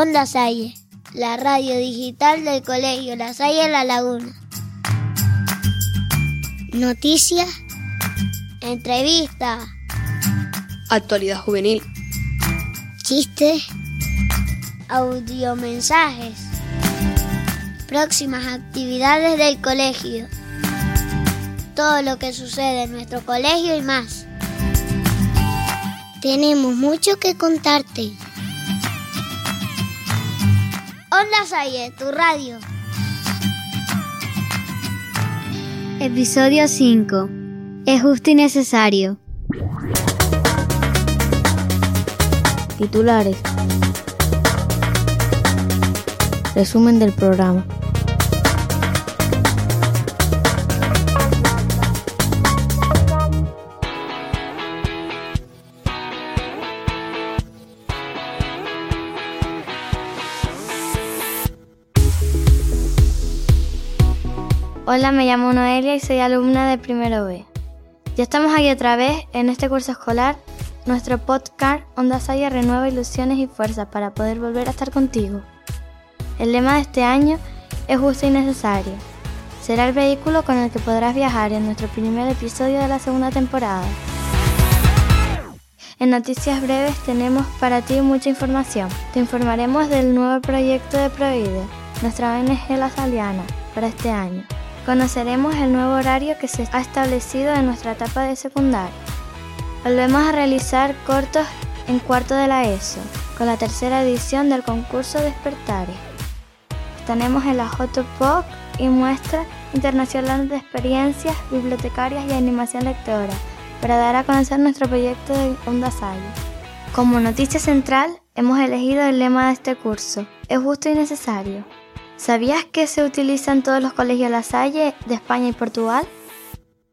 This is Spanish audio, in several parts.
Onda Salle, la radio digital del Colegio La Salle La Laguna. Noticias, entrevistas, Actualidad juvenil. chistes, audiomensajes, próximas actividades del colegio, todo lo que sucede en nuestro colegio y más. Tenemos mucho que contarte. Onda Salle, tu radio. Episodio 5. Es justo y necesario. Titulares. Resumen del programa. Hola, me llamo Noelia y soy alumna de primero B. Ya estamos aquí otra vez en este curso escolar. Nuestro podcast Onda Saya renueva ilusiones y fuerzas para poder volver a estar contigo. El lema de este año es justo y necesario. Será el vehículo con el que podrás viajar en nuestro primer episodio de la segunda temporada. En Noticias Breves tenemos para ti mucha información. Te informaremos del nuevo proyecto de Provide, nuestra ONG La para este año. Conoceremos el nuevo horario que se ha establecido en nuestra etapa de secundaria. Volvemos a realizar cortos en cuarto de la ESO, con la tercera edición del concurso Despertares. Estaremos en la JPOC y muestra internacional de experiencias bibliotecarias y animación lectora para dar a conocer nuestro proyecto de Onda Salle. Como noticia central, hemos elegido el lema de este curso, es justo y necesario. ¿Sabías que se utiliza en todos los colegios La Salle de España y Portugal?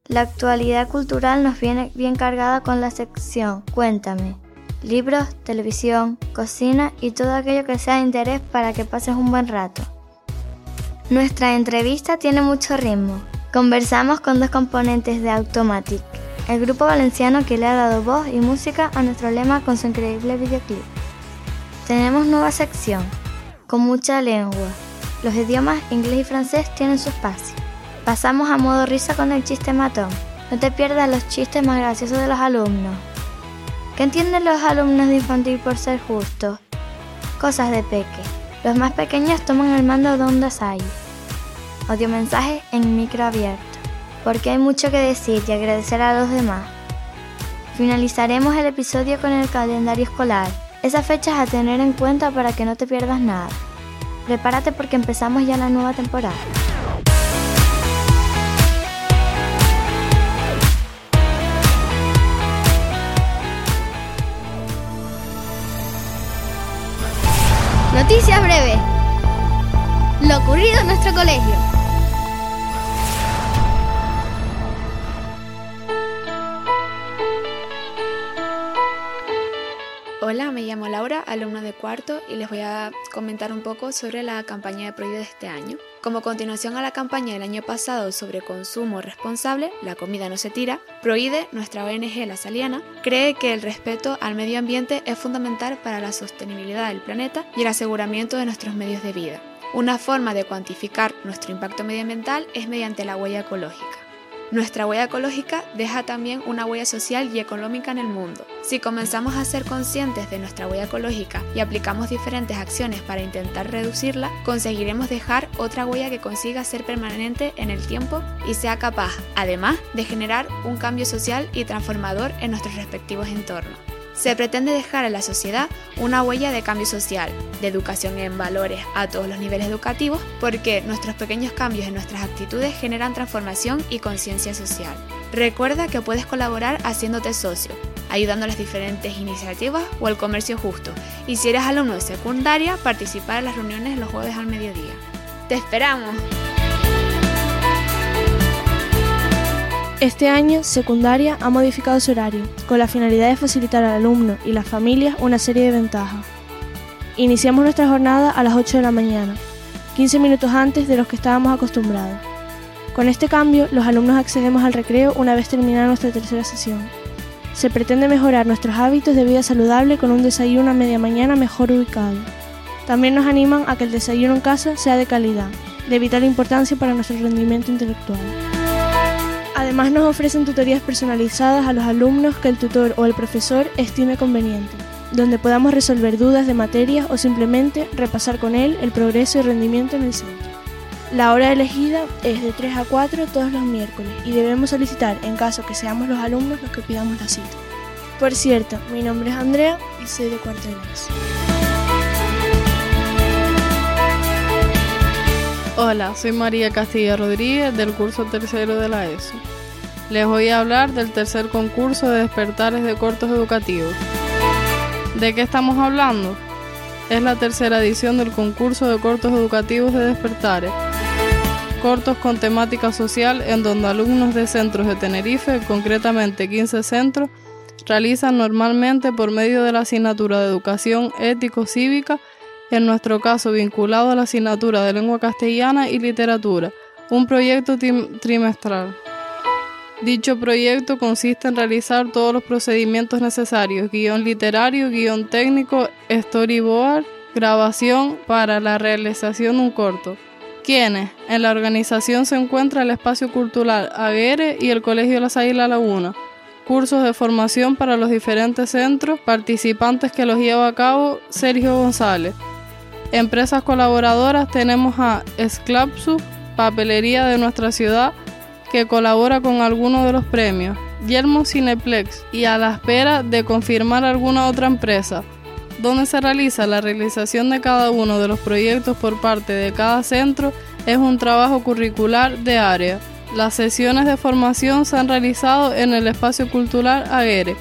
La actualidad cultural nos viene bien cargada con la sección Cuéntame. Libros, televisión, cocina y todo aquello que sea de interés para que pases un buen rato. Nuestra entrevista tiene mucho ritmo. Conversamos con dos componentes de Automatic, el grupo valenciano que le ha dado voz y música a nuestro lema con su increíble videoclip. Tenemos nueva sección, con mucha lengua. Los idiomas inglés y francés tienen su espacio. Pasamos a modo risa con el chiste matón. No te pierdas los chistes más graciosos de los alumnos. ¿Qué entienden los alumnos de infantil por ser justos? Cosas de peque. Los más pequeños toman el mando de Onda Sai. Audiomensajes en micro abierto. Porque hay mucho que decir y agradecer a los demás. Finalizaremos el episodio con el calendario escolar. Esas fechas a tener en cuenta para que no te pierdas nada. Prepárate porque empezamos ya la nueva temporada. Noticias breves. Lo ocurrido en nuestro colegio. Hola, me llamo Laura, alumna de cuarto, y les voy a comentar un poco sobre la campaña de Prohíbe de este año. Como continuación a la campaña del año pasado sobre consumo responsable, la comida no se tira, Prohíbe, nuestra ONG La Saliana, cree que el respeto al medio ambiente es fundamental para la sostenibilidad del planeta y el aseguramiento de nuestros medios de vida. Una forma de cuantificar nuestro impacto medioambiental es mediante la huella ecológica. Nuestra huella ecológica deja también una huella social y económica en el mundo. Si comenzamos a ser conscientes de nuestra huella ecológica y aplicamos diferentes acciones para intentar reducirla, conseguiremos dejar otra huella que consiga ser permanente en el tiempo y sea capaz, además, de generar un cambio social y transformador en nuestros respectivos entornos. Se pretende dejar a la sociedad una huella de cambio social, de educación en valores a todos los niveles educativos, porque nuestros pequeños cambios en nuestras actitudes generan transformación y conciencia social. Recuerda que puedes colaborar haciéndote socio, ayudando a las diferentes iniciativas o al comercio justo, y si eres alumno de secundaria, participar en las reuniones los jueves al mediodía. ¡Te esperamos! Este año, secundaria ha modificado su horario, con la finalidad de facilitar al alumno y las familias una serie de ventajas. Iniciamos nuestra jornada a las 8 de la mañana, 15 minutos antes de los que estábamos acostumbrados. Con este cambio, los alumnos accedemos al recreo una vez terminada nuestra tercera sesión. Se pretende mejorar nuestros hábitos de vida saludable con un desayuno a media mañana mejor ubicado. También nos animan a que el desayuno en casa sea de calidad, de vital importancia para nuestro rendimiento intelectual. Además nos ofrecen tutorías personalizadas a los alumnos que el tutor o el profesor estime conveniente, donde podamos resolver dudas de materias o simplemente repasar con él el progreso y rendimiento en el centro. La hora elegida es de 3 a 4 todos los miércoles y debemos solicitar en caso que seamos los alumnos los que pidamos la cita. Por cierto, mi nombre es Andrea y soy de cuarto de Hola, soy María Castilla Rodríguez del curso tercero de la ESO. Les voy a hablar del tercer concurso de despertares de cortos educativos. ¿De qué estamos hablando? Es la tercera edición del concurso de cortos educativos de despertares. Cortos con temática social en donde alumnos de centros de Tenerife, concretamente 15 centros, realizan normalmente por medio de la asignatura de educación ético-cívica en nuestro caso vinculado a la asignatura de lengua castellana y literatura, un proyecto trimestral. Dicho proyecto consiste en realizar todos los procedimientos necesarios, guion literario, guion técnico, storyboard, grabación para la realización de un corto. Quienes en la organización se encuentra el Espacio Cultural Aguere y el Colegio Las Águilas Laguna, cursos de formación para los diferentes centros participantes que los lleva a cabo Sergio González, Empresas colaboradoras tenemos a Esclapsu, papelería de nuestra ciudad, que colabora con algunos de los premios, Yelmo Cineplex y a la espera de confirmar alguna otra empresa, donde se realiza la realización de cada uno de los proyectos por parte de cada centro es un trabajo curricular de área. Las sesiones de formación se han realizado en el espacio cultural Aguere,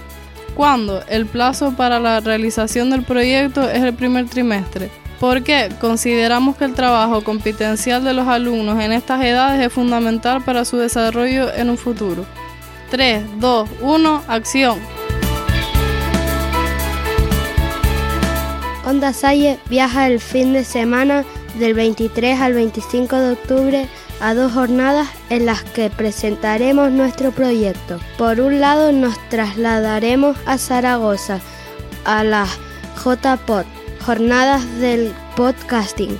cuando el plazo para la realización del proyecto es el primer trimestre porque consideramos que el trabajo competencial de los alumnos en estas edades es fundamental para su desarrollo en un futuro. 3, 2, 1, acción. Onda Salle viaja el fin de semana del 23 al 25 de octubre a dos jornadas en las que presentaremos nuestro proyecto. Por un lado nos trasladaremos a Zaragoza, a la JPOT, jornadas del podcasting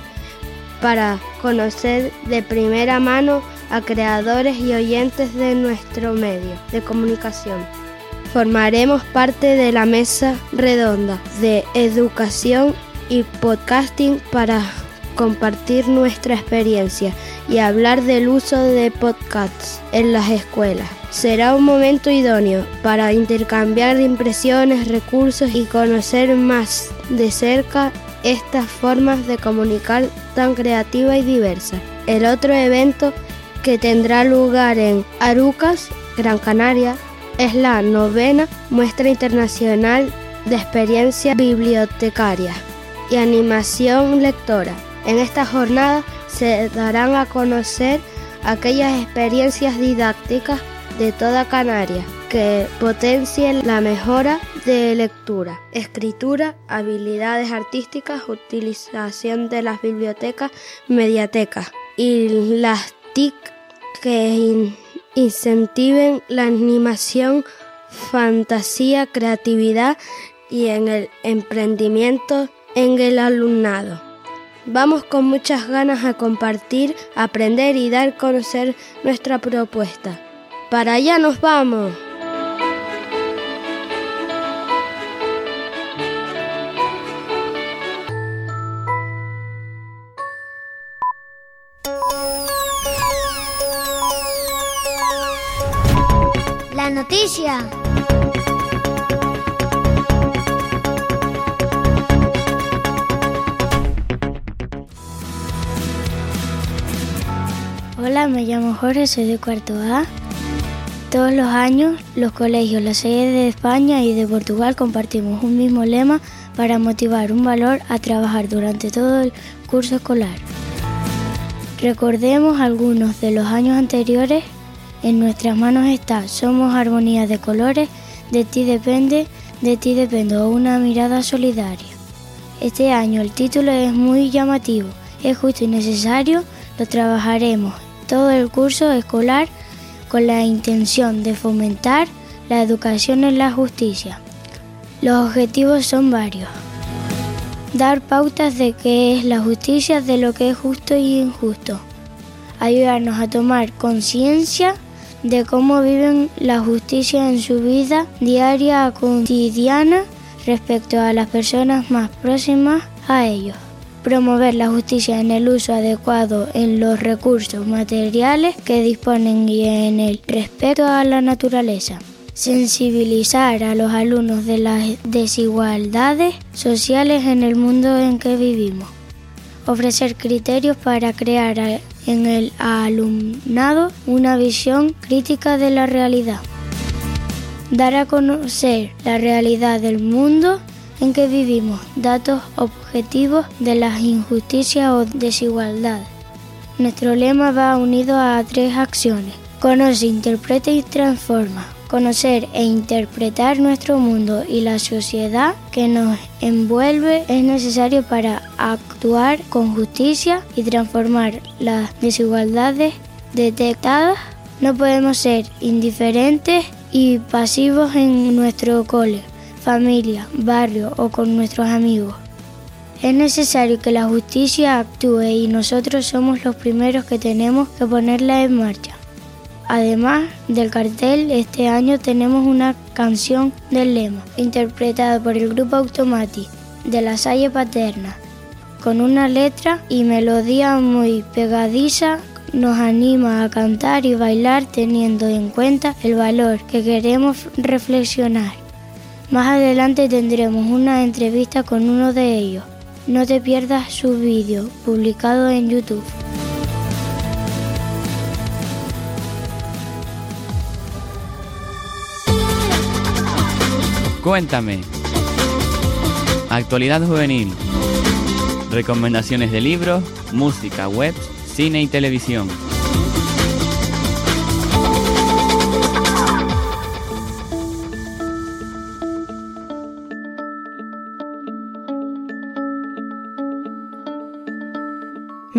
para conocer de primera mano a creadores y oyentes de nuestro medio de comunicación. Formaremos parte de la mesa redonda de educación y podcasting para compartir nuestra experiencia y hablar del uso de podcasts en las escuelas. Será un momento idóneo para intercambiar impresiones, recursos y conocer más de cerca estas formas de comunicar tan creativa y diversa. El otro evento que tendrá lugar en Arucas, Gran Canaria, es la novena muestra internacional de experiencia bibliotecaria y animación lectora. En esta jornada se darán a conocer aquellas experiencias didácticas de toda Canarias que potencien la mejora de lectura, escritura, habilidades artísticas, utilización de las bibliotecas, mediatecas y las TIC que incentiven la animación, fantasía, creatividad y en el emprendimiento en el alumnado. Vamos con muchas ganas a compartir, aprender y dar a conocer nuestra propuesta. Para allá nos vamos. La noticia. Me llamo Jorge, soy de cuarto A. Todos los años, los colegios, las sedes de España y de Portugal compartimos un mismo lema para motivar un valor a trabajar durante todo el curso escolar. Recordemos algunos de los años anteriores. En nuestras manos está Somos armonía de colores, de ti depende, de ti dependo, una mirada solidaria. Este año el título es muy llamativo, es justo y necesario, lo trabajaremos todo el curso escolar con la intención de fomentar la educación en la justicia. Los objetivos son varios. dar pautas de qué es la justicia, de lo que es justo y injusto, ayudarnos a tomar conciencia de cómo viven la justicia en su vida diaria cotidiana respecto a las personas más próximas a ellos. Promover la justicia en el uso adecuado en los recursos materiales que disponen y en el respeto a la naturaleza. Sensibilizar a los alumnos de las desigualdades sociales en el mundo en que vivimos. Ofrecer criterios para crear en el alumnado una visión crítica de la realidad. Dar a conocer la realidad del mundo en que vivimos, datos objetivos de las injusticias o desigualdades. Nuestro lema va unido a tres acciones. Conoce, interpreta y transforma. Conocer e interpretar nuestro mundo y la sociedad que nos envuelve es necesario para actuar con justicia y transformar las desigualdades detectadas. No podemos ser indiferentes y pasivos en nuestro cole, familia, barrio o con nuestros amigos. Es necesario que la justicia actúe y nosotros somos los primeros que tenemos que ponerla en marcha. Además del cartel, este año tenemos una canción del lema, interpretada por el grupo Automati de la Salle Paterna, con una letra y melodía muy pegadiza nos anima a cantar y bailar teniendo en cuenta el valor que queremos reflexionar. Más adelante tendremos una entrevista con uno de ellos. No te pierdas su vídeo publicado en YouTube. Cuéntame. Actualidad juvenil. Recomendaciones de libros, música, web, cine y televisión.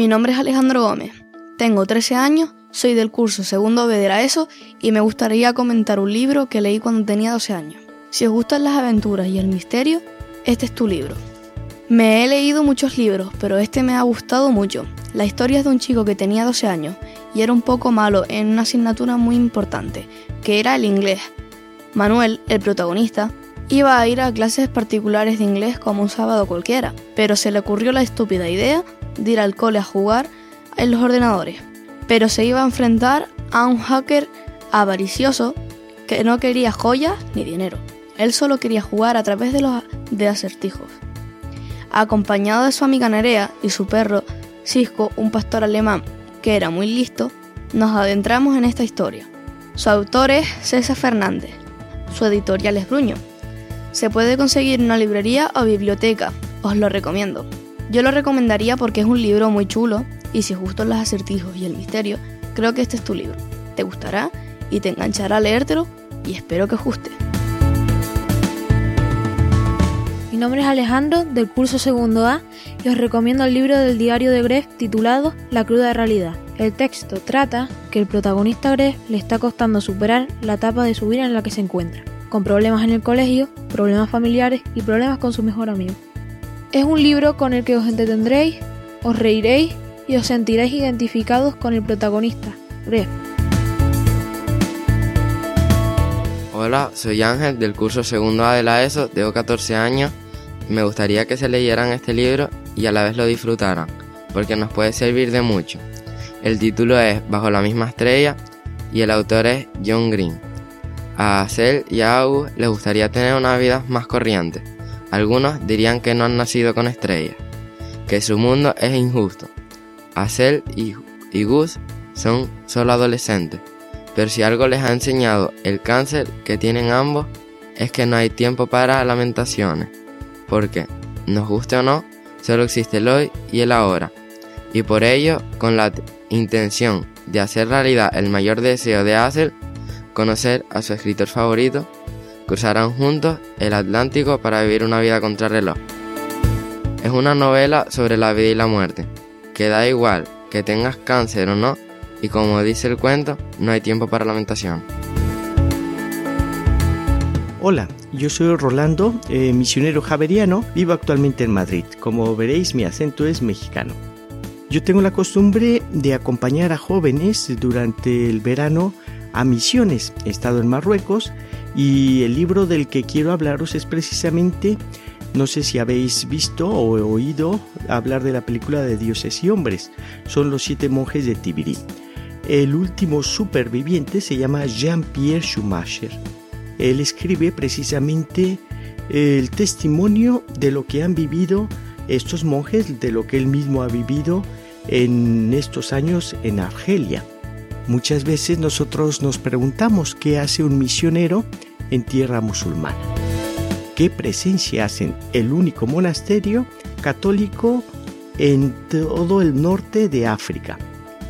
Mi nombre es Alejandro Gómez. Tengo 13 años, soy del curso segundo B de ESO y me gustaría comentar un libro que leí cuando tenía 12 años. Si os gustan las aventuras y el misterio, este es tu libro. Me he leído muchos libros, pero este me ha gustado mucho. La historia es de un chico que tenía 12 años y era un poco malo en una asignatura muy importante, que era el inglés. Manuel, el protagonista, iba a ir a clases particulares de inglés como un sábado cualquiera, pero se le ocurrió la estúpida idea de ir al cole a jugar en los ordenadores. Pero se iba a enfrentar a un hacker avaricioso que no quería joyas ni dinero. Él solo quería jugar a través de los de acertijos. Acompañado de su amiga Nerea y su perro Cisco, un pastor alemán que era muy listo, nos adentramos en esta historia. Su autor es César Fernández. Su editorial es Bruño. Se puede conseguir en una librería o biblioteca. Os lo recomiendo. Yo lo recomendaría porque es un libro muy chulo y si gustan los acertijos y el misterio, creo que este es tu libro. Te gustará y te enganchará a leértelo y espero que os guste. Mi nombre es Alejandro, del curso segundo A, y os recomiendo el libro del diario de Greg titulado La cruda realidad. El texto trata que el protagonista Greg le está costando superar la etapa de su vida en la que se encuentra, con problemas en el colegio, problemas familiares y problemas con su mejor amigo. Es un libro con el que os entretendréis, os reiréis y os sentiréis identificados con el protagonista, Greg. Hola, soy Ángel del curso segundo A de la ESO, tengo 14 años me gustaría que se leyeran este libro y a la vez lo disfrutaran, porque nos puede servir de mucho. El título es Bajo la misma estrella y el autor es John Green. A Acel y a August les gustaría tener una vida más corriente. Algunos dirían que no han nacido con estrellas, que su mundo es injusto. Acel y, y Gus son solo adolescentes, pero si algo les ha enseñado el cáncer que tienen ambos es que no hay tiempo para lamentaciones porque, nos guste o no, solo existe el hoy y el ahora. Y por ello, con la intención de hacer realidad el mayor deseo de Hazel, conocer a su escritor favorito, cruzarán juntos el Atlántico para vivir una vida contra reloj. Es una novela sobre la vida y la muerte, que da igual que tengas cáncer o no, y como dice el cuento, no hay tiempo para lamentación. Hola, yo soy Rolando, eh, misionero javeriano, vivo actualmente en Madrid. Como veréis, mi acento es mexicano. Yo tengo la costumbre de acompañar a jóvenes durante el verano a misiones. He estado en Marruecos y el libro del que quiero hablaros es precisamente, no sé si habéis visto o oído hablar de la película de Dioses y Hombres. Son los siete monjes de Tibiri. El último superviviente se llama Jean-Pierre Schumacher él escribe precisamente el testimonio de lo que han vivido estos monjes, de lo que él mismo ha vivido en estos años en Argelia. Muchas veces nosotros nos preguntamos qué hace un misionero en tierra musulmana. ¿Qué presencia hacen el único monasterio católico en todo el norte de África?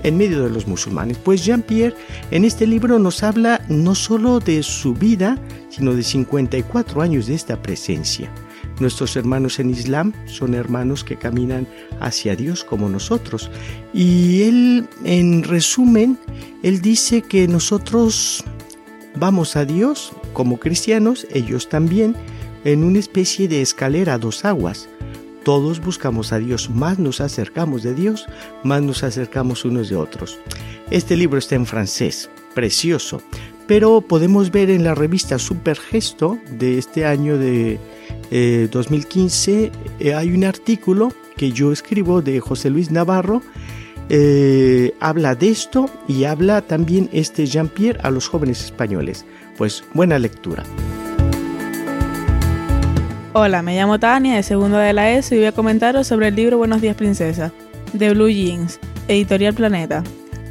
en medio de los musulmanes. Pues Jean-Pierre en este libro nos habla no solo de su vida, sino de 54 años de esta presencia. Nuestros hermanos en Islam son hermanos que caminan hacia Dios como nosotros. Y él, en resumen, él dice que nosotros vamos a Dios como cristianos, ellos también, en una especie de escalera a dos aguas. Todos buscamos a Dios, más nos acercamos de Dios, más nos acercamos unos de otros. Este libro está en francés, precioso, pero podemos ver en la revista Supergesto de este año de 2015, eh, eh, hay un artículo que yo escribo de José Luis Navarro, eh, habla de esto y habla también este Jean-Pierre a los jóvenes españoles. Pues buena lectura. Hola, me llamo Tania, de segundo de la ESO y voy a comentaros sobre el libro Buenos días princesa, de Blue Jeans, editorial Planeta.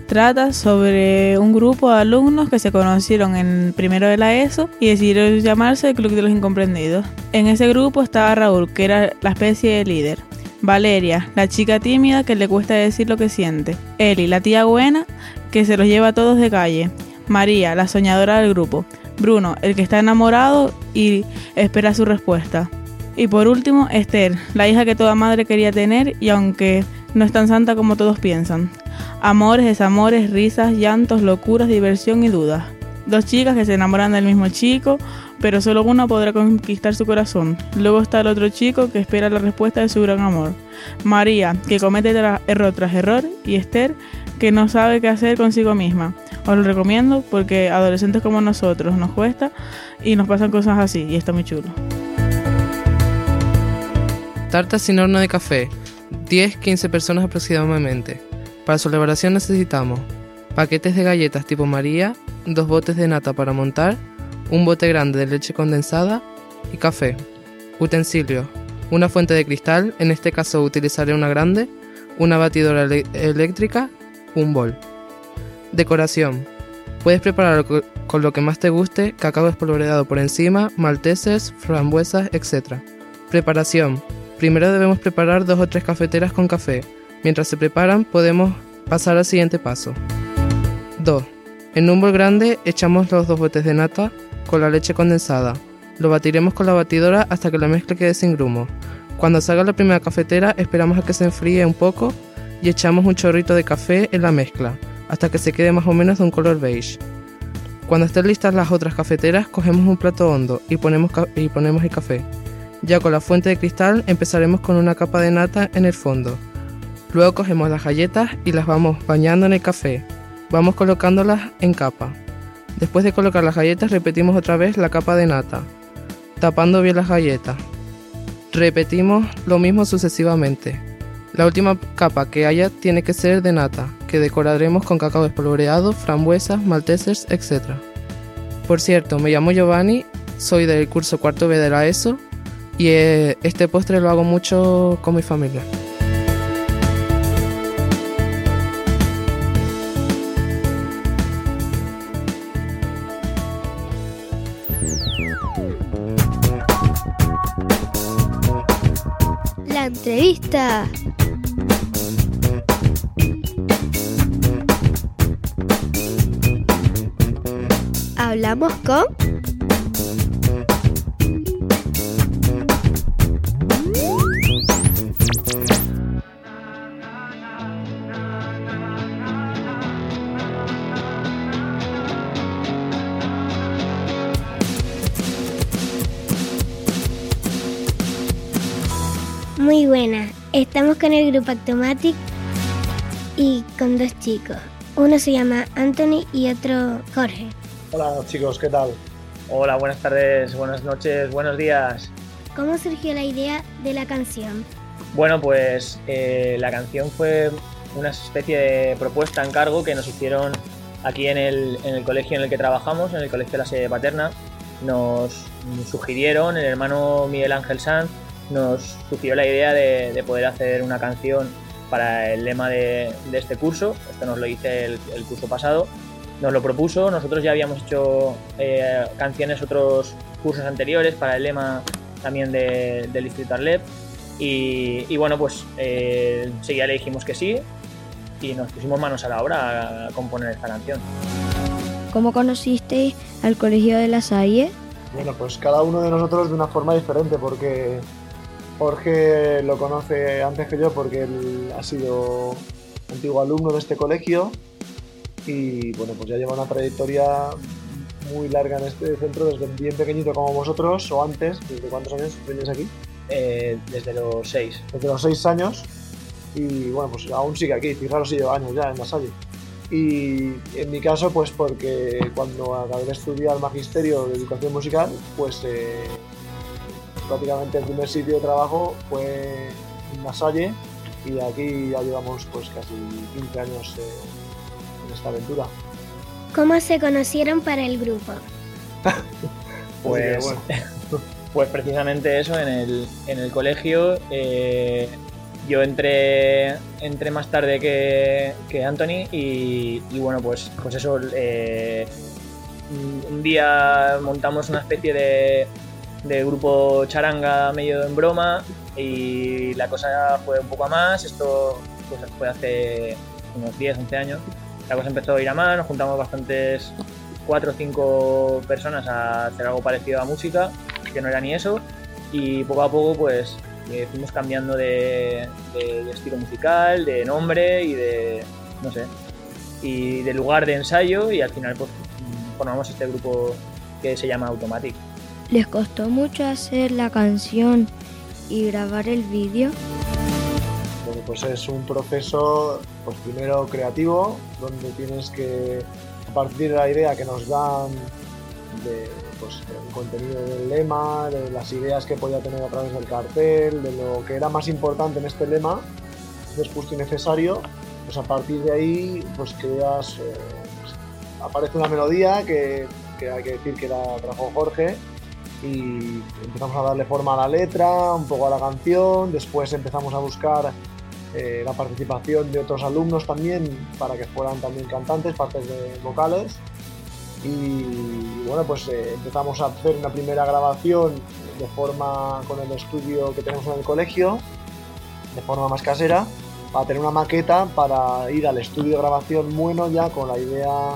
Trata sobre un grupo de alumnos que se conocieron en primero de la ESO y decidieron llamarse el Club de los Incomprendidos. En ese grupo estaba Raúl, que era la especie de líder. Valeria, la chica tímida que le cuesta decir lo que siente. Eli, la tía buena, que se los lleva a todos de calle. María, la soñadora del grupo. Bruno, el que está enamorado y espera su respuesta. Y por último, Esther, la hija que toda madre quería tener y aunque no es tan santa como todos piensan. Amores, desamores, risas, llantos, locuras, diversión y dudas. Dos chicas que se enamoran del mismo chico, pero solo una podrá conquistar su corazón. Luego está el otro chico que espera la respuesta de su gran amor. María, que comete error tras error, y Esther, que no sabe qué hacer consigo misma. Os lo recomiendo porque adolescentes como nosotros nos cuesta y nos pasan cosas así y está muy chulo. Tarta sin horno de café. 10-15 personas aproximadamente. Para su elaboración necesitamos paquetes de galletas tipo María, dos botes de nata para montar, un bote grande de leche condensada y café. Utensilios. Una fuente de cristal, en este caso utilizaré una grande, una batidora eléctrica, un bol. Decoración. Puedes prepararlo con lo que más te guste, cacao espolvoreado por encima, malteses, frambuesas, etc. Preparación. Primero debemos preparar dos o tres cafeteras con café. Mientras se preparan podemos pasar al siguiente paso. 2. En un bol grande echamos los dos botes de nata con la leche condensada. Lo batiremos con la batidora hasta que la mezcla quede sin grumo. Cuando salga la primera cafetera esperamos a que se enfríe un poco y echamos un chorrito de café en la mezcla hasta que se quede más o menos de un color beige. Cuando estén listas las otras cafeteras, cogemos un plato hondo y ponemos, y ponemos el café. Ya con la fuente de cristal empezaremos con una capa de nata en el fondo. Luego cogemos las galletas y las vamos bañando en el café. Vamos colocándolas en capa. Después de colocar las galletas repetimos otra vez la capa de nata, tapando bien las galletas. Repetimos lo mismo sucesivamente. La última capa que haya tiene que ser de nata, que decoraremos con cacao espolvoreado, frambuesas, maltesers, etc. Por cierto, me llamo Giovanni, soy del curso cuarto B de la ESO y eh, este postre lo hago mucho con mi familia. La entrevista. hablamos con... Estamos con el grupo Actomatic y con dos chicos. Uno se llama Anthony y otro Jorge. Hola chicos, ¿qué tal? Hola, buenas tardes, buenas noches, buenos días. ¿Cómo surgió la idea de la canción? Bueno, pues eh, la canción fue una especie de propuesta, encargo que nos hicieron aquí en el, en el colegio en el que trabajamos, en el colegio de la sede paterna. Nos sugirieron, el hermano Miguel Ángel Sanz nos sugirió la idea de, poder hacer una canción para el lema de, este curso. Esto nos lo hice el, curso pasado. Nos lo propuso, nosotros ya habíamos hecho eh, canciones otros cursos anteriores para el lema también del Distrito Arlep. Y, bueno, pues eh, seguía le dijimos que sí y nos pusimos manos a la obra a, componer esta canción. ¿Cómo conocisteis al Colegio de la Salle? Bueno, pues cada uno de nosotros de una forma diferente, porque Jorge lo conoce antes que yo porque él ha sido antiguo alumno de este colegio y bueno, pues ya lleva una trayectoria muy larga en este centro desde bien pequeñito como vosotros o antes. ¿Desde cuántos años vienes aquí? Eh, desde los seis. Desde los seis años y bueno, pues aún sigue aquí, fijaros si lleva años ya en la salle. Y en mi caso, pues porque cuando acabé de estudiar magisterio de educación musical, pues eh, prácticamente el primer sitio de trabajo fue en la salle y aquí ya llevamos pues casi 15 años eh, en esta aventura. ¿Cómo se conocieron para el grupo? pues, pues precisamente eso, en el, en el colegio eh, yo entré, entré más tarde que, que Anthony y, bueno, pues, pues eso, eh, un día montamos una especie de, de grupo charanga medio en broma y la cosa fue un poco a más, esto pues, fue hace unos 10, 11 años. La cosa empezó a ir a más, nos juntamos bastantes, cuatro o cinco personas a hacer algo parecido a música, que no era ni eso, y poco a poco pues eh, fuimos cambiando de, de, estilo musical, de nombre y de, no sé, y de lugar de ensayo y al final pues formamos este grupo que se llama Automatic. ¿Les costó mucho hacer la canción y grabar el vídeo? Bueno, pues es un proceso, pues primero creativo, donde tienes que, partir de la idea que nos dan de pues, el contenido del lema, de las ideas que podía tener a través del cartel, de lo que era más importante en este lema, después y necesario, pues a partir de ahí pues creas, eh, aparece una melodía que, que, hay que decir que la trajo Jorge y empezamos a darle forma a la letra, un poco a la canción, después empezamos a buscar eh, la participación de otros alumnos también para que fueran también cantantes, partes de vocales. Y bueno pues eh, empezamos a hacer una primera grabación de forma con el estudio que tenemos en el colegio, de forma más casera, para tener una maqueta para ir al estudio de grabación bueno ya con la idea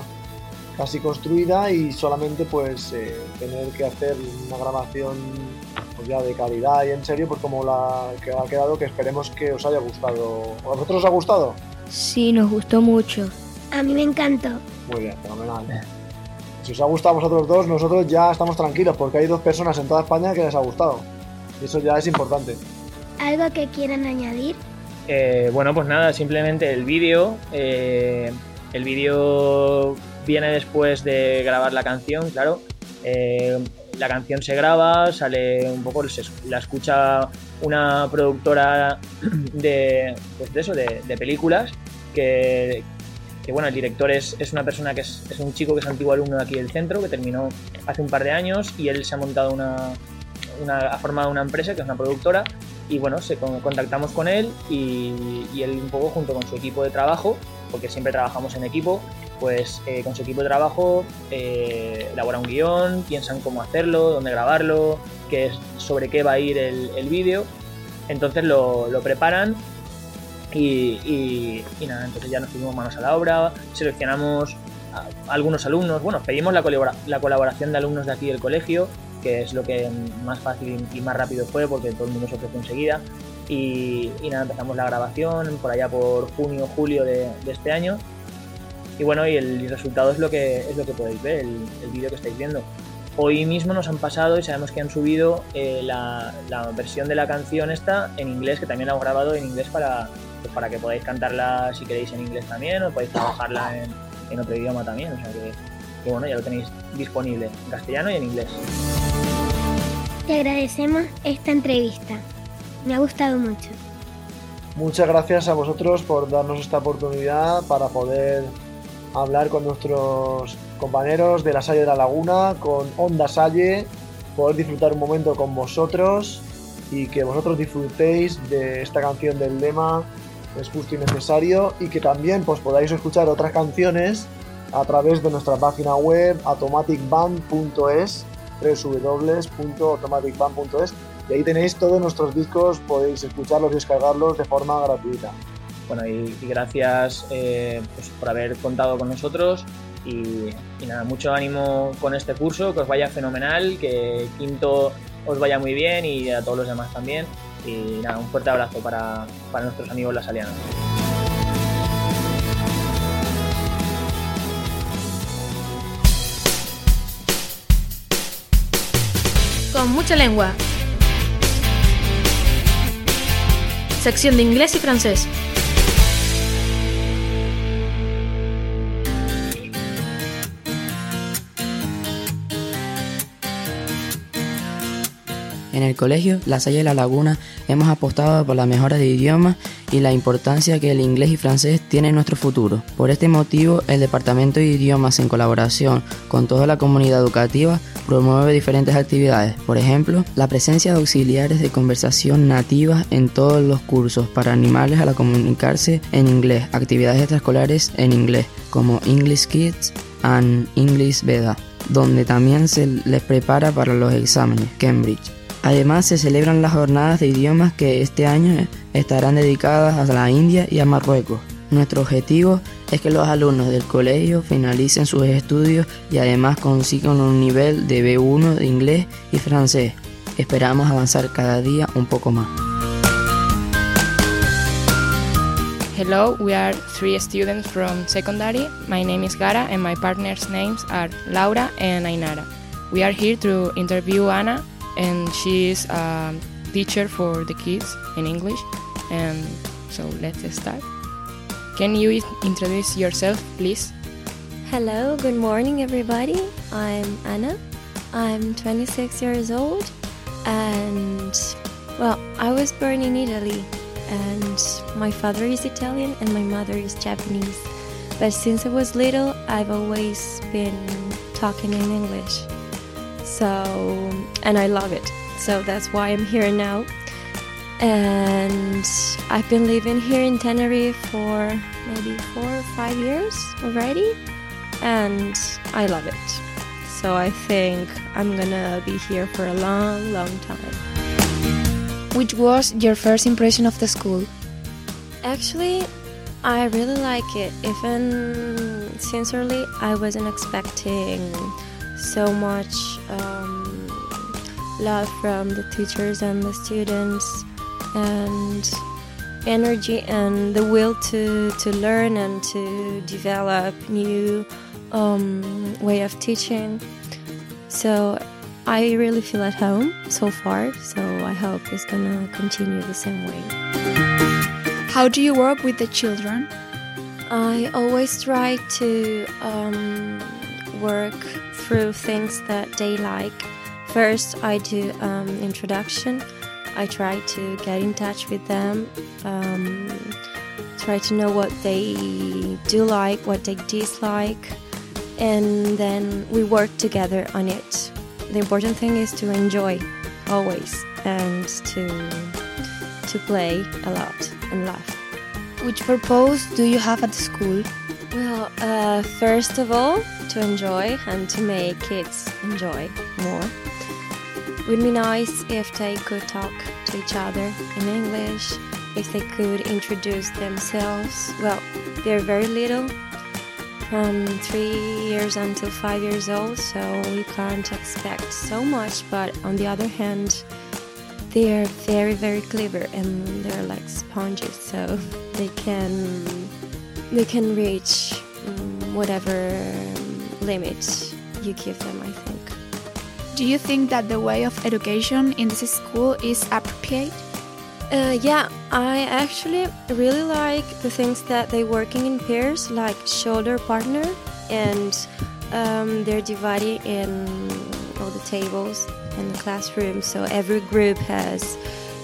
casi construida y solamente pues eh, tener que hacer una grabación pues, ya de calidad y en serio pues como la que ha quedado que esperemos que os haya gustado. ¿A vosotros os ha gustado? Sí, nos gustó mucho. A mí me encantó. Muy bien, fenomenal. Si os ha gustado a vosotros dos, nosotros ya estamos tranquilos porque hay dos personas en toda España que les ha gustado. Y eso ya es importante. ¿Algo que quieran añadir? Eh, bueno, pues nada, simplemente el vídeo. Eh, el vídeo viene después de grabar la canción, claro. Eh, la canción se graba, sale un poco, la escucha una productora de, pues de eso, de, películas, que, bueno, el director es, una persona que es, un chico que es antiguo alumno de aquí del centro, que terminó hace un par de años y él se ha montado una, ha formado una empresa que es una productora y bueno, se, contactamos con él y, y él un poco junto con su equipo de trabajo, porque siempre trabajamos en equipo, pues eh, con su equipo de trabajo eh, elabora un guion, piensan cómo hacerlo, dónde grabarlo, qué sobre qué va a ir el, vídeo. Entonces lo, preparan y, nada, entonces ya nos pusimos manos a la obra, seleccionamos algunos alumnos, bueno, pedimos la, la colaboración de alumnos de aquí del colegio, que es lo que más fácil y más rápido fue porque todo el mundo se ofreció enseguida. Y, nada, empezamos la grabación por allá por junio, julio de este año y bueno, y el resultado es lo que, es lo que podéis ver, el, vídeo que estáis viendo. hoy mismo nos han pasado y sabemos que han subido eh, la, versión de la canción esta en inglés, que también la hemos grabado en inglés para, pues para que podáis cantarla si queréis en inglés también o podéis trabajarla en, en otro idioma también. O sea que, que bueno, ya lo tenéis disponible en castellano y en inglés. Te agradecemos esta entrevista. Me ha gustado mucho. Muchas gracias a vosotros por darnos esta oportunidad para poder hablar con nuestros compañeros de la Salle de la Laguna, con Onda Salle, poder disfrutar un momento con vosotros y que vosotros disfrutéis de esta canción del lema es justo y necesario y que también pues podáis escuchar otras canciones a través de nuestra página web automaticband.es www.automaticband.es y ahí tenéis todos nuestros discos, podéis escucharlos y descargarlos de forma gratuita. Bueno, y, gracias eh, pues, por haber contado con nosotros y, nada, mucho ánimo con este curso, que os vaya fenomenal, que quinto os vaya muy bien y a todos los demás también. Y nada, un fuerte abrazo para, para nuestros amigos las alianas. Con mucha lengua. Sección de inglés y francés. En el colegio La Salle de la Laguna hemos apostado por la mejora de idiomas y la importancia que el inglés y francés tienen en nuestro futuro. Por este motivo, el Departamento de Idiomas, en colaboración con toda la comunidad educativa, promueve diferentes actividades. Por ejemplo, la presencia de auxiliares de conversación nativas en todos los cursos para animarles a la comunicarse en inglés, actividades extraescolares en inglés, como English Kids and English Veda, donde también se les prepara para los exámenes, Cambridge. Además se celebran las jornadas de idiomas que este año estarán dedicadas a la India y a Marruecos. Nuestro objetivo es que los alumnos del colegio finalicen sus estudios y además consigan un nivel de B1 de inglés y francés. Esperamos avanzar cada día un poco más. Hello, we are three students from secondary. My name is Gara and my partners' names are Laura and Ainara. We are here to interview Anna and she's a teacher for the kids in English. And so let's start. Can you introduce yourself, please? Hello, good morning, everybody. I'm Anna. I'm 26 years old, and well, I was born in Italy, and my father is Italian and my mother is Japanese. But since I was little, I've always been talking in English. So, and I love it. So that's why I'm here now. And I've been living here in Tenerife for maybe four or five years already. And I love it. So I think I'm gonna be here for a long, long time. Which was your first impression of the school? Actually, I really like it. Even sincerely, I wasn't expecting so much um, love from the teachers and the students and energy and the will to, to learn and to develop new um, way of teaching. So i really feel at home so far so i hope it's gonna continue the same way. How do you work with the children? I always try to um, work through things that they like. First, I do um, introduction. I try to get in touch with them, um, try to know what they do like, what they dislike, and then we work together on it. The important thing is to enjoy always and to to play a lot and laugh. Which purpose do you have at school? Well, uh, first of all, to enjoy and to make kids enjoy more. Would be nice if they could talk to each other in English, if they could introduce themselves. Well, they're very little, from three years until five years old, so we can't expect so much, but on the other hand, they're very, very clever and they're like sponges, so they can they can reach um, whatever limit you give them, I think. do you think that the way of education in this school is appropriate? Uh, yeah, I actually really like the things that they working in pairs, like shoulder partner, and um, they're divided in all the tables in the classroom. So every group has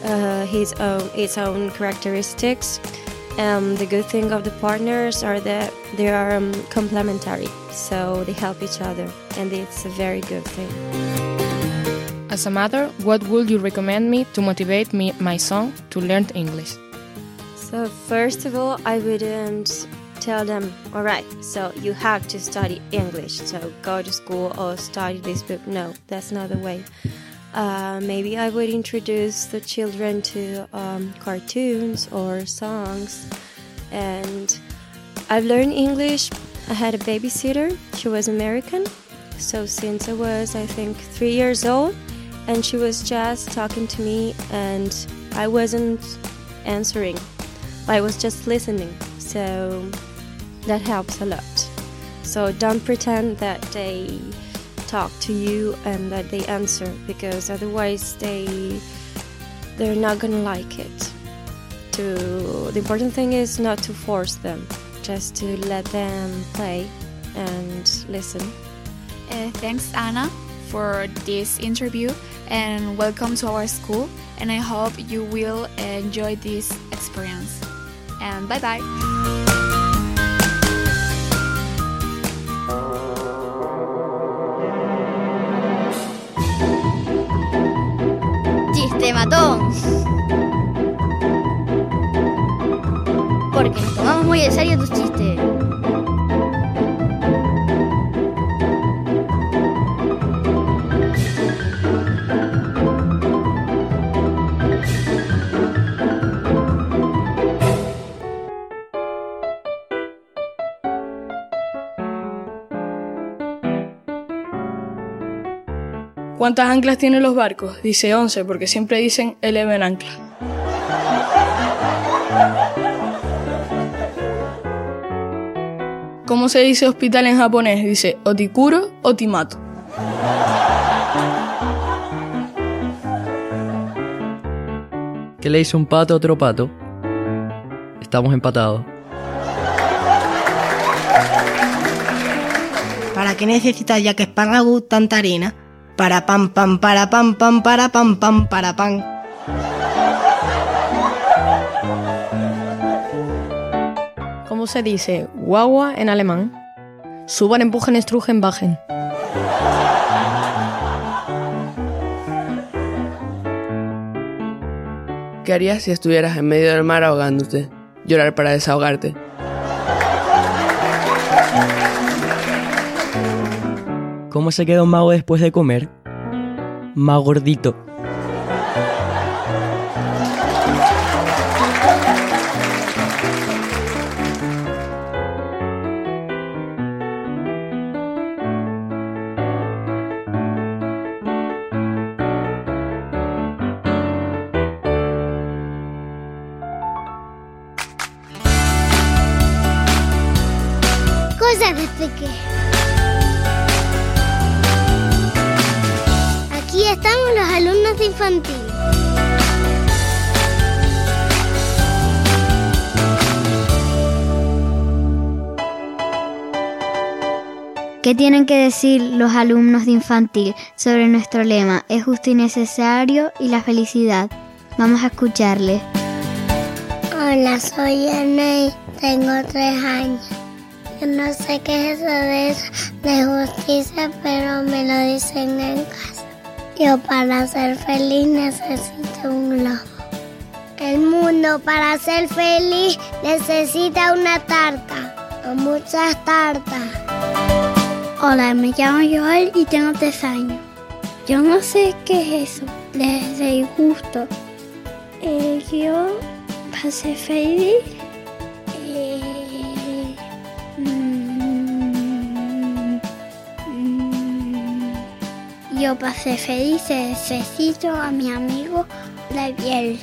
uh, his own its own characteristics. Um, the good thing of the partners are that they are um, complementary, so they help each other, and it's a very good thing. As a mother, what would you recommend me to motivate me, my son to learn English? So first of all, I wouldn't tell them, all right, so you have to study English, so go to school or study this book. No, that's not the way. Uh, maybe I would introduce the children to um, cartoons or songs. And I've learned English. I had a babysitter, she was American. So since I was, I think, three years old, and she was just talking to me, and I wasn't answering, I was just listening. So that helps a lot. So don't pretend that they talk to you and that they answer because otherwise they they're not gonna like it. To the important thing is not to force them, just to let them play and listen. Uh, thanks, Anna, for this interview and welcome to our school. And I hope you will enjoy this experience. And bye bye. Matón. Porque nos tomamos muy en serio tus chistes. ¿Cuántas anclas tienen los barcos? Dice 11, porque siempre dicen eleven ancla. ¿Cómo se dice hospital en japonés? Dice otikuro o timato. ¿Qué le hizo un pato a otro pato? Estamos empatados. ¿Para qué necesita Jack Sparrow tanta harina? Para pam pam para pam pam para pam pam para pam. ¿Cómo se dice guagua en alemán? Suban, empujen, estrujen, bajen. ¿Qué harías si estuvieras en medio del mar ahogándote? Llorar para desahogarte. ¿Cómo se queda un mago después de comer? Más gordito. Cosas de Peque. De infantil. ¿Qué tienen que decir los alumnos de infantil sobre nuestro lema? Es justo y necesario y la felicidad. Vamos a escucharles. Hola, soy Ana y tengo tres años. Yo no sé qué es eso de, eso de justicia, pero me lo dicen en casa. Yo para ser feliz necesito un globo. El mundo para ser feliz necesita una tarta o muchas tartas. Hola, me llamo Joel y tengo tres años. Yo no sé qué es eso, les disgusto. Eh, yo para ser feliz yo ser feliz necesito a mi amigo Gabriel.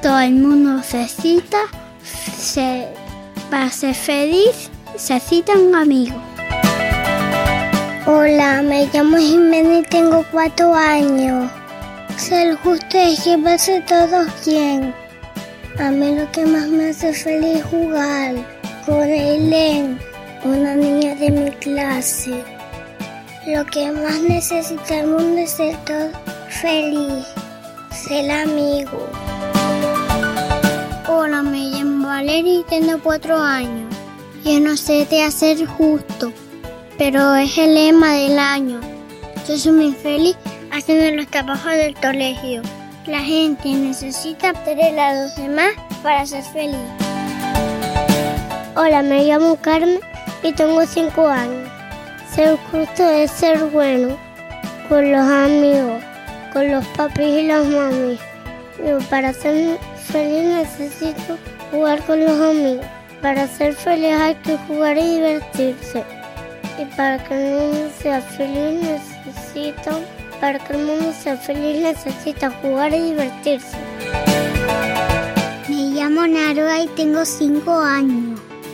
Todo el mundo se, para ser feliz necesita un amigo. Hola, me llamo Jimena y tengo cuatro años. Ser justo es llevarse todos bien. A mí lo que más me hace feliz es jugar con Eileen, una niña de mi clase. Lo que más necesita el mundo es ser todo feliz, ser amigo. Hola, me llamo Valeria y tengo cuatro años. Yo no sé de hacer justo, pero es el lema del año. Yo soy muy feliz haciendo los trabajos del colegio. La gente necesita tener a los demás para ser feliz. Hola, me llamo Carmen y tengo cinco años. Ser justo es ser bueno con los amigos, con los papis y las mamis. Pero para ser feliz necesito jugar con los amigos. Para ser feliz hay que jugar y divertirse. Y para que el mundo sea feliz necesito, para que el mundo sea feliz necesita jugar y divertirse. Me llamo Naroa y tengo 5 años.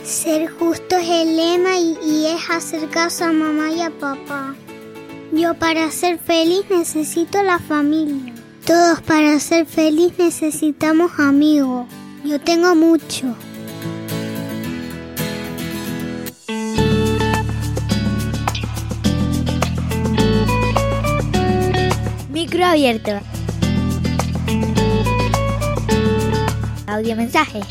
Ser justo es el lema y, es hacer caso a mamá y a papá. Yo para ser feliz necesito la familia. Todos para ser feliz necesitamos amigos. Yo tengo mucho. Micro abierto. Audio mensaje.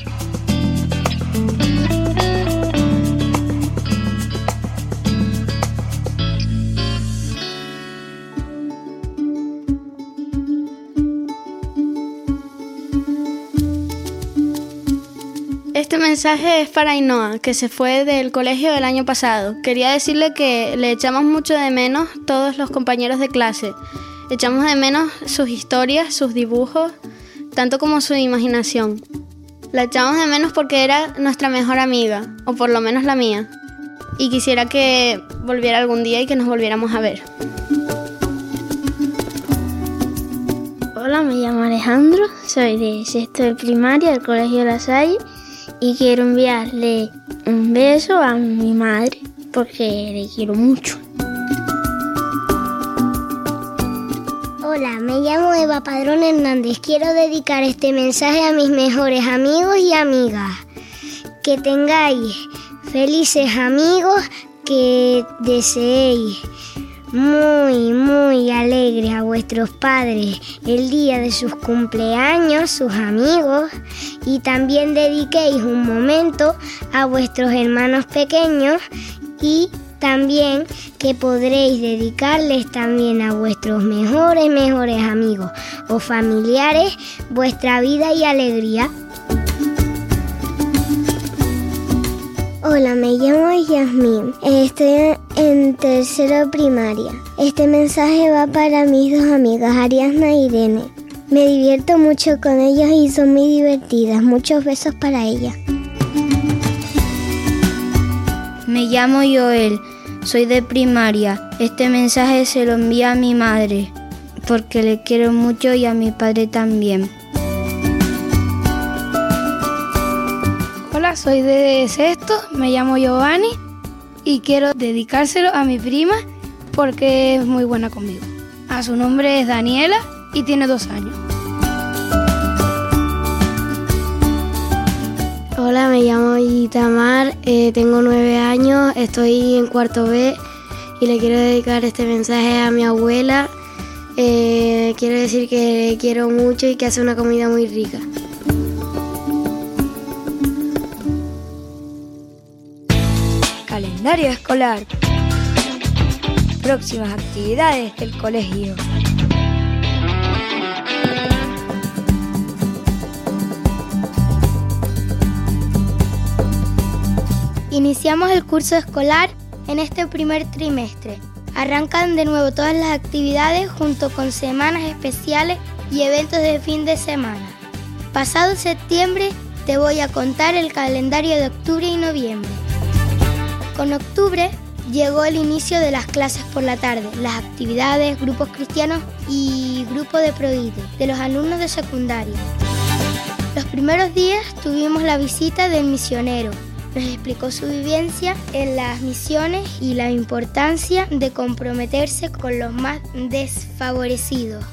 Mensaje es para Ainhoa, que se fue del colegio el año pasado. Quería decirle que le echamos mucho de menos todos los compañeros de clase. Echamos de menos sus historias, sus dibujos, tanto como su imaginación. La echamos de menos porque era nuestra mejor amiga, o por lo menos la mía. Y quisiera que volviera algún día y que nos volviéramos a ver. Hola, me llamo Alejandro, soy de sexto de primaria del Colegio La Salle y quiero enviarle un beso a mi madre porque le quiero mucho. Hola, me llamo Eva Padrón Hernández. Quiero dedicar este mensaje a mis mejores amigos y amigas. Que tengáis felices amigos, que deseéis muy, muy alegres a vuestros padres el día de sus cumpleaños, sus amigos, y también dediquéis un momento a vuestros hermanos pequeños y también que podréis dedicarles también a vuestros mejores, mejores amigos o familiares vuestra vida y alegría. Hola, me llamo Yasmín. Estoy en tercero primaria. Este mensaje va para mis dos amigas, Ariadna e Irene. Me divierto mucho con ellos y son muy divertidas. Muchos besos para ellas. Me llamo Joel, soy de primaria. Este mensaje se lo envía a mi madre porque le quiero mucho y a mi padre también. Soy de sexto, me llamo Giovanni y quiero dedicárselo a mi prima porque es muy buena conmigo. A su nombre es Daniela y tiene dos años. Hola, me llamo Itamar, eh, tengo nueve años, estoy en cuarto B y le quiero dedicar este mensaje a mi abuela. Eh, quiero decir que quiero mucho y que hace una comida muy rica. Calendario escolar. Próximas actividades del colegio. Iniciamos el curso escolar en este primer trimestre. Arrancan de nuevo todas las actividades junto con semanas especiales y eventos de fin de semana. Pasado septiembre te voy a contar el calendario de octubre y noviembre. Con octubre llegó el inicio de las clases por la tarde, las actividades, grupos cristianos y grupo de Proide de los alumnos de secundaria. Los primeros días tuvimos la visita del misionero, nos explicó su vivencia en las misiones y la importancia de comprometerse con los más desfavorecidos.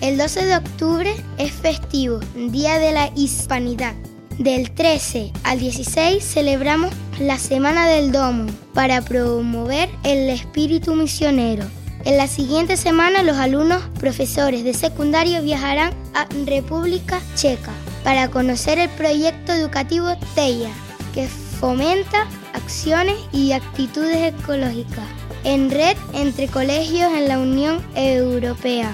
El 12 de octubre es festivo, Día de la Hispanidad. Del 13 al 16 celebramos la Semana del Domo para promover el espíritu misionero. En la siguiente semana los alumnos profesores de secundario viajarán a República Checa para conocer el proyecto educativo TEIA, que fomenta acciones y actitudes ecológicas en red entre colegios en la Unión Europea.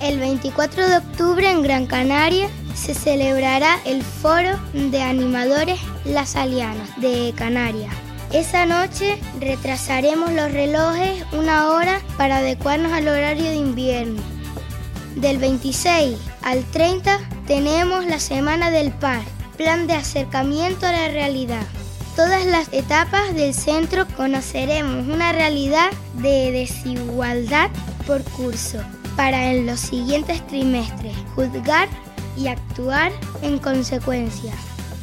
El 24 de octubre en Gran Canaria se celebrará el Foro de Animadores Las Alianas de Canarias. Esa noche retrasaremos los relojes una hora para adecuarnos al horario de invierno. Del 26 al 30 tenemos la Semana del Par, plan de acercamiento a la realidad. Todas las etapas del centro conoceremos una realidad de desigualdad por curso para en los siguientes trimestres juzgar y actuar en consecuencia.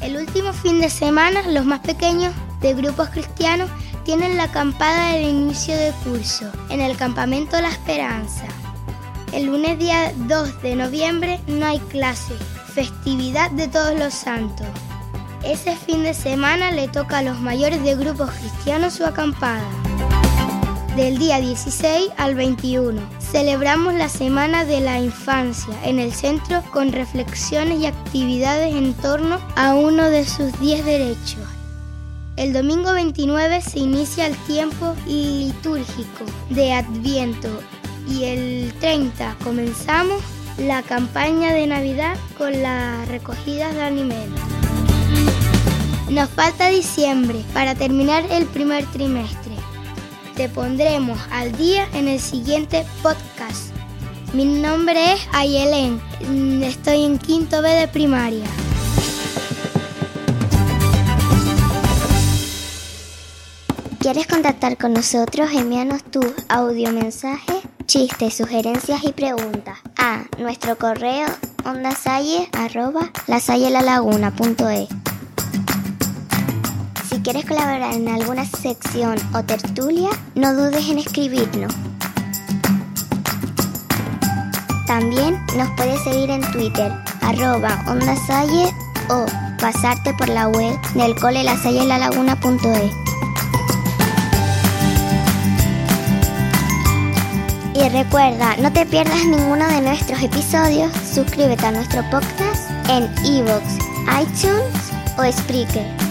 El último fin de semana, los más pequeños de grupos cristianos tienen la acampada del inicio de curso en el campamento La Esperanza. El lunes día 2 de noviembre no hay clase, festividad de todos los santos. Ese fin de semana le toca a los mayores de grupos cristianos su acampada del día 16 al 21. Celebramos la Semana de la Infancia en el centro con reflexiones y actividades en torno a uno de sus 10 derechos. El domingo 29 se inicia el tiempo litúrgico de Adviento y el 30 comenzamos la campaña de Navidad con las recogidas de alimentos. Nos falta diciembre para terminar el primer trimestre te pondremos al día en el siguiente podcast. Mi nombre es Ayelen, estoy en quinto B de primaria. ¿Quieres contactar con nosotros? Envíanos tu audio mensaje, chistes, sugerencias y preguntas a nuestro correo ondasalle quieres colaborar en alguna sección o tertulia, no dudes en escribirnos. También nos puedes seguir en Twitter, arroba ondasalle o pasarte por la web del cole lasallelaguna.es. Y recuerda, no te pierdas ninguno de nuestros episodios, suscríbete a nuestro podcast en iVoox, iTunes o Spreaker.